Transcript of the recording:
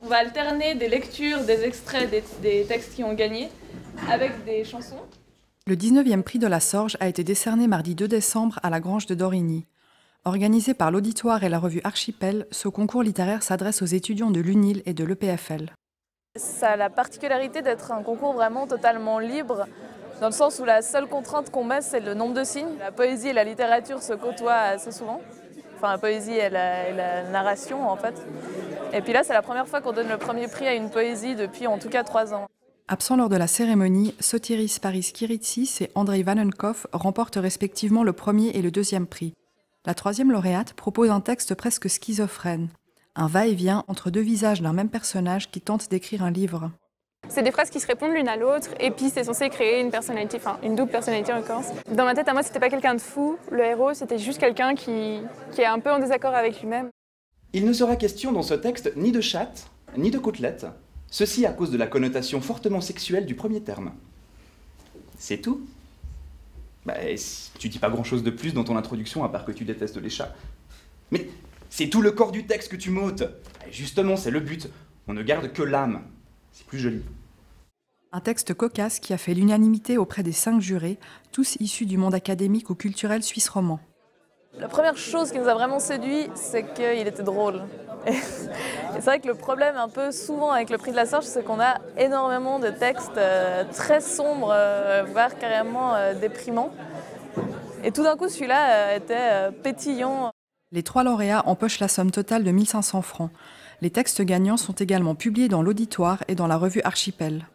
On va alterner des lectures, des extraits des, des textes qui ont gagné avec des chansons. Le 19e prix de la Sorge a été décerné mardi 2 décembre à la Grange de Dorigny. Organisé par l'Auditoire et la revue Archipel, ce concours littéraire s'adresse aux étudiants de l'UNIL et de l'EPFL. Ça a la particularité d'être un concours vraiment totalement libre, dans le sens où la seule contrainte qu'on met, c'est le nombre de signes. La poésie et la littérature se côtoient assez souvent. Enfin, la poésie et la, et la narration, en fait. Et puis là, c'est la première fois qu'on donne le premier prix à une poésie depuis en tout cas trois ans. Absents lors de la cérémonie, Sotiris Paris Kiritsis et Andrei Vanenkov remportent respectivement le premier et le deuxième prix. La troisième lauréate propose un texte presque schizophrène, un va-et-vient entre deux visages d'un même personnage qui tente d'écrire un livre. C'est des phrases qui se répondent l'une à l'autre, et puis c'est censé créer une personnalité, enfin une double personnalité en l'occurrence. Dans ma tête, à moi, c'était pas quelqu'un de fou. Le héros, c'était juste quelqu'un qui, qui est un peu en désaccord avec lui-même. Il ne sera question dans ce texte ni de chatte, ni de côtelette, ceci à cause de la connotation fortement sexuelle du premier terme. C'est tout? Bah, Tu dis pas grand-chose de plus dans ton introduction à part que tu détestes les chats. Mais c'est tout le corps du texte que tu m'ôtes. Justement, c'est le but. On ne garde que l'âme. C'est plus joli. Un texte cocasse qui a fait l'unanimité auprès des cinq jurés, tous issus du monde académique ou culturel suisse roman. La première chose qui nous a vraiment séduit, c'est qu'il était drôle. Et, c'est vrai que le problème un peu souvent avec le prix de la Sorge, c'est qu'on a énormément de textes euh, très sombres, euh, voire carrément euh, déprimants. Et tout d'un coup, celui-là était pétillant. Les trois lauréats empochent la somme totale de 1500 francs. Les textes gagnants sont également publiés dans l'auditoire et dans la revue Archipel.